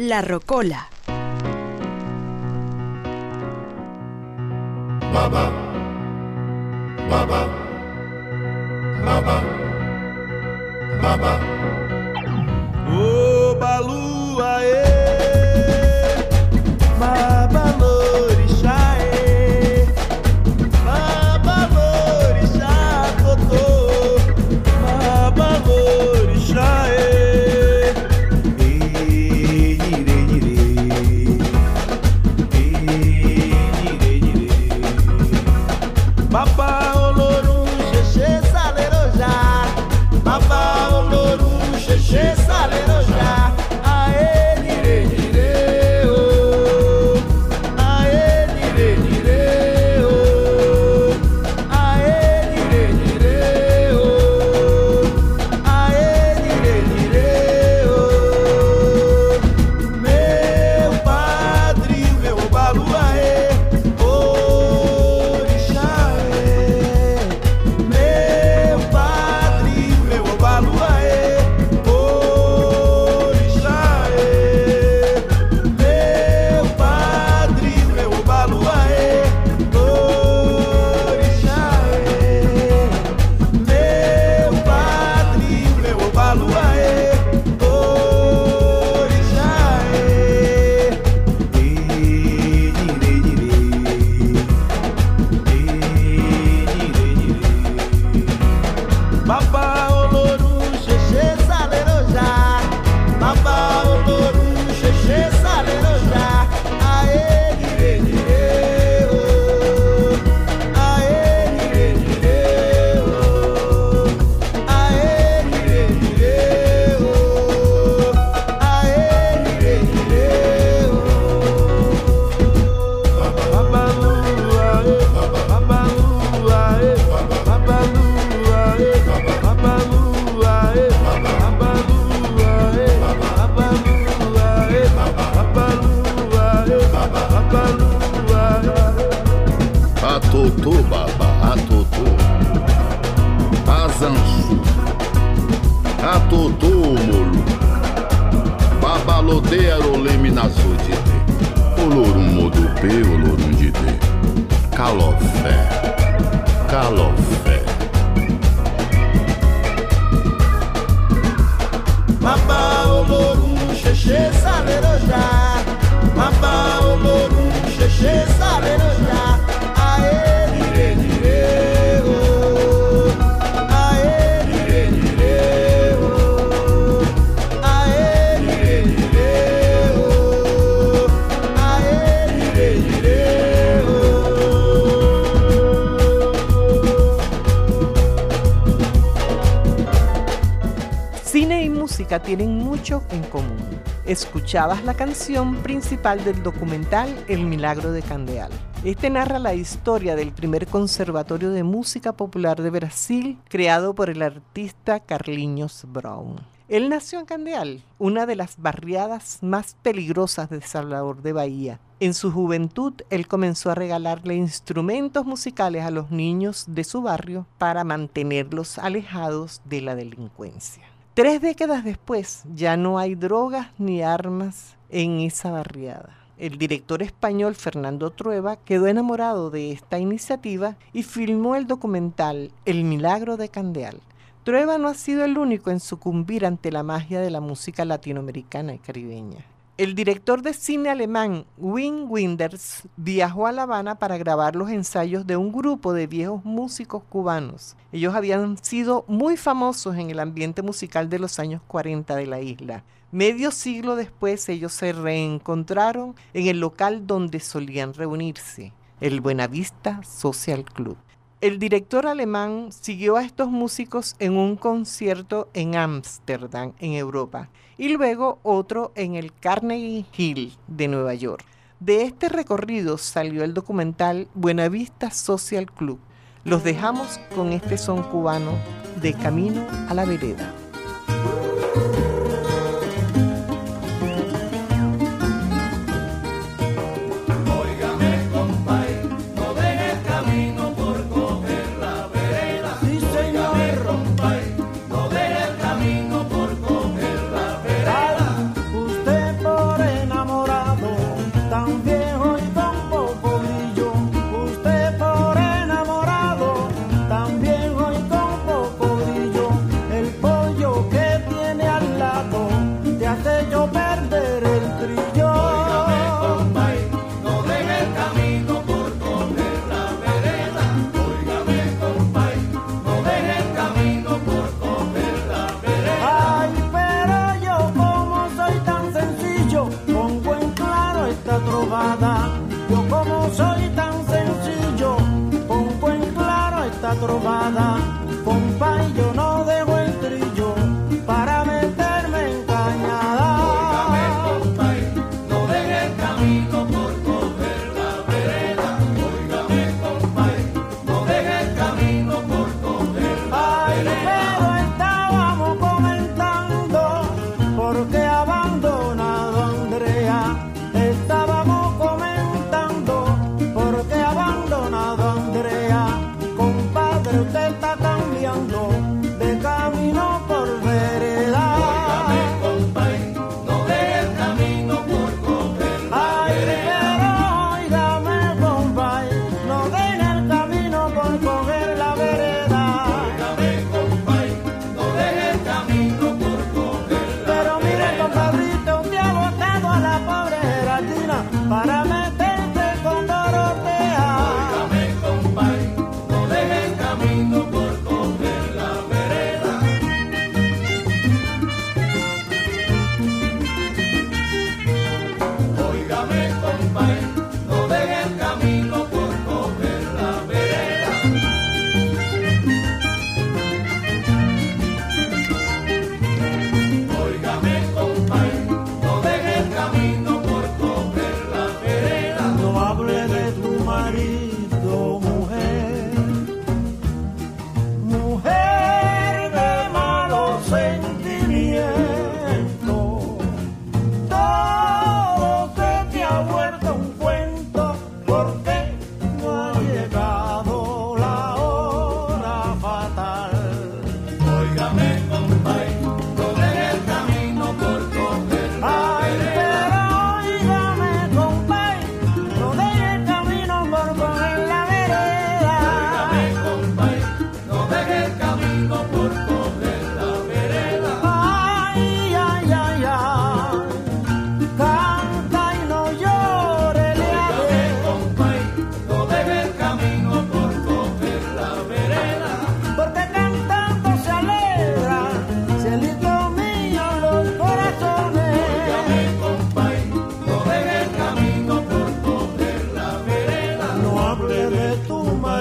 La Rocola. Baba, baba, baba, baba. Batutuba, Baratutu, Azanju, Atutúmulo, Babalote, Aroleme, Nassudite, Olorum, Modupê, Olorum, Dite, Calofé, Calofé. Tienen mucho en común. Escuchabas la canción principal del documental El Milagro de Candeal. Este narra la historia del primer conservatorio de música popular de Brasil creado por el artista Carlinhos Brown. Él nació en Candeal, una de las barriadas más peligrosas de Salvador de Bahía. En su juventud, él comenzó a regalarle instrumentos musicales a los niños de su barrio para mantenerlos alejados de la delincuencia. Tres décadas después, ya no hay drogas ni armas en esa barriada. El director español Fernando Trueba quedó enamorado de esta iniciativa y filmó el documental El Milagro de Candeal. Trueba no ha sido el único en sucumbir ante la magia de la música latinoamericana y caribeña. El director de cine alemán Wim Wenders viajó a La Habana para grabar los ensayos de un grupo de viejos músicos cubanos. Ellos habían sido muy famosos en el ambiente musical de los años 40 de la isla. Medio siglo después ellos se reencontraron en el local donde solían reunirse, el Buenavista Social Club. El director alemán siguió a estos músicos en un concierto en Ámsterdam, en Europa, y luego otro en el Carnegie Hill de Nueva York. De este recorrido salió el documental Buenavista Social Club. Los dejamos con este son cubano de Camino a la Vereda. 平凡又。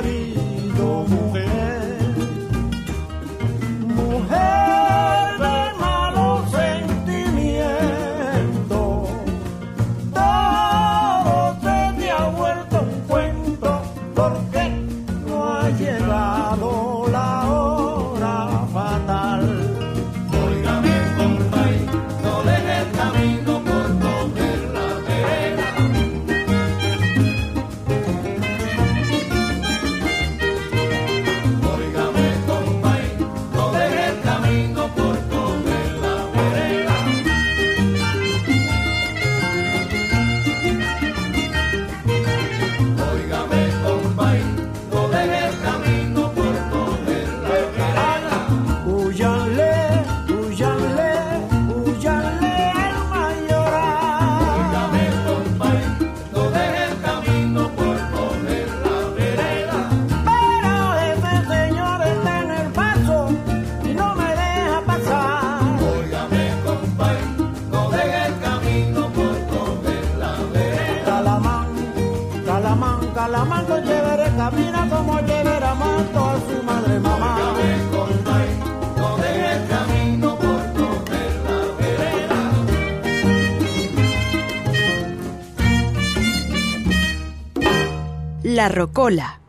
money. calamanco llevaré camina como llevará manto a su madre mamá. La Rocola